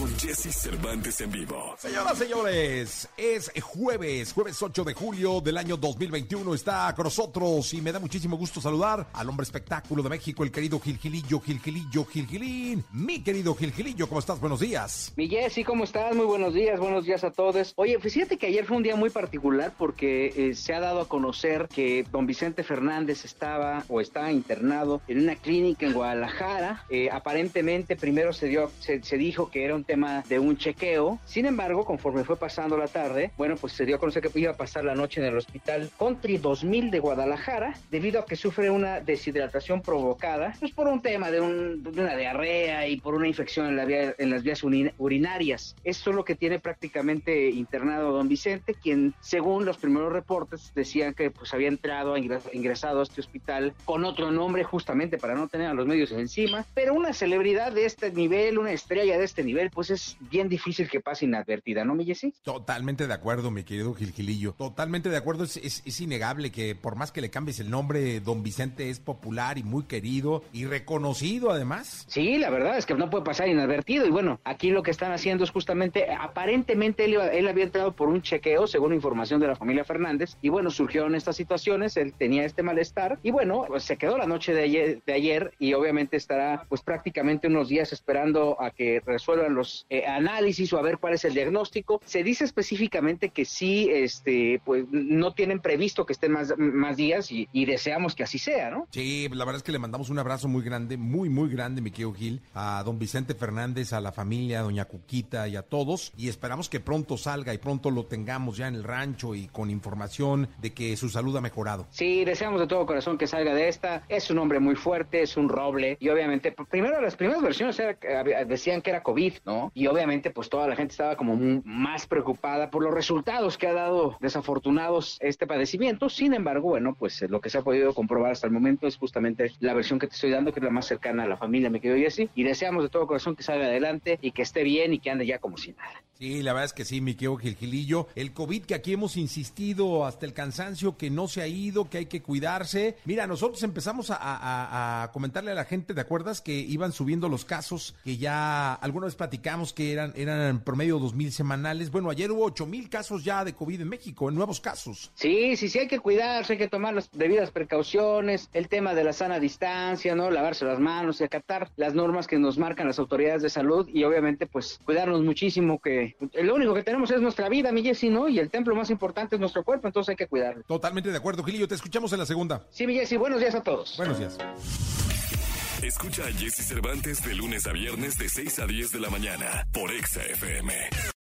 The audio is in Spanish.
con Jesse Cervantes en vivo. Señoras, señores, es jueves, jueves 8 de julio del año 2021. Está con nosotros y me da muchísimo gusto saludar al hombre espectáculo de México, el querido Gilgilillo, Gilgilillo, Gilgilín. Mi querido Gilgilillo, ¿cómo estás? Buenos días. Mi Jessy, ¿cómo estás? Muy buenos días, buenos días a todos. Oye, pues fíjate que ayer fue un día muy particular porque eh, se ha dado a conocer que don Vicente Fernández estaba o está internado en una clínica en Guadalajara. Eh, aparentemente primero se dio, se, se dijo que era un tema de un chequeo. Sin embargo, conforme fue pasando la tarde, bueno, pues se dio a conocer que iba a pasar la noche en el hospital Country 2000 de Guadalajara debido a que sufre una deshidratación provocada, pues por un tema de, un- de una diarrea y por una infección en, la vía- en las vías urinarias. Esto es lo que tiene prácticamente internado don Vicente, quien según los primeros reportes decían que pues había entrado, ingres- ingresado a este hospital con otro nombre justamente para no tener a los medios encima, pero una celebridad de este nivel, una estrella de este nivel, pues es bien difícil que pase inadvertida, ¿no, mi Jessy? Totalmente de acuerdo, mi querido Gilgilillo. Totalmente de acuerdo. Es, es- es innegable que por más que le cambies el nombre, don Vicente es popular y muy querido y reconocido además. Sí, la verdad es que no puede pasar inadvertido. Y bueno, aquí lo que están haciendo es justamente, aparentemente él, iba- él había entrado por un chequeo, según información de la familia Fernández. Y bueno, surgieron estas situaciones, él tenía este malestar. Y bueno, pues se quedó la noche de ayer, de ayer y obviamente estará pues prácticamente unos días esperando a que resuelvan los eh, análisis o a ver cuál es el diagnóstico. Se dice específicamente que sí, este, pues no tienen previsto que estén más, más días y, y deseamos que así sea, ¿no? Sí, la verdad es que le mandamos un abrazo muy grande, muy, muy grande, mi querido Gil, a don Vicente Fernández, a la familia, a doña Cuquita y a todos. Y esperamos que pronto salga y pronto lo tengamos ya en el rancho y con información de que su salud ha mejorado. Sí, deseamos de todo corazón que salga de esta. Es un hombre muy fuerte, es un roble. Y obviamente, primero las primeras versiones era decían que era COVID, ¿no? Y obviamente, pues toda la gente estaba como más preocupada por los resultados que ha dado desafortunados este padecimiento. Sin embargo, bueno, pues lo que se ha podido comprobar hasta el momento es justamente la versión que te estoy dando, que es la más cercana a la familia, me quedo Jessy. Y deseamos de todo corazón que salga adelante y que esté bien y que ande ya como si nada. Sí, la verdad es que sí, mi querido Gilgilillo. El COVID que aquí hemos insistido hasta el cansancio, que no se ha ido, que hay que cuidarse. Mira, nosotros empezamos a, comentarle a la gente, ¿te acuerdas? Que iban subiendo los casos, que ya alguna vez platicamos que eran, eran en promedio dos mil semanales. Bueno, ayer hubo ocho mil casos ya de COVID en México, en nuevos casos. Sí, sí, sí, hay que cuidarse, hay que tomar las debidas precauciones, el tema de la sana distancia, ¿no? Lavarse las manos y acatar las normas que nos marcan las autoridades de salud y obviamente pues cuidarnos muchísimo que lo único que tenemos es nuestra vida, mi Jessy, ¿no? Y el templo más importante es nuestro cuerpo, entonces hay que cuidarlo. Totalmente de acuerdo, Gilillo. Te escuchamos en la segunda. Sí, mi Jessy, buenos días a todos. Buenos días. Escucha a Jesse Cervantes de lunes a viernes de 6 a 10 de la mañana por Exa FM.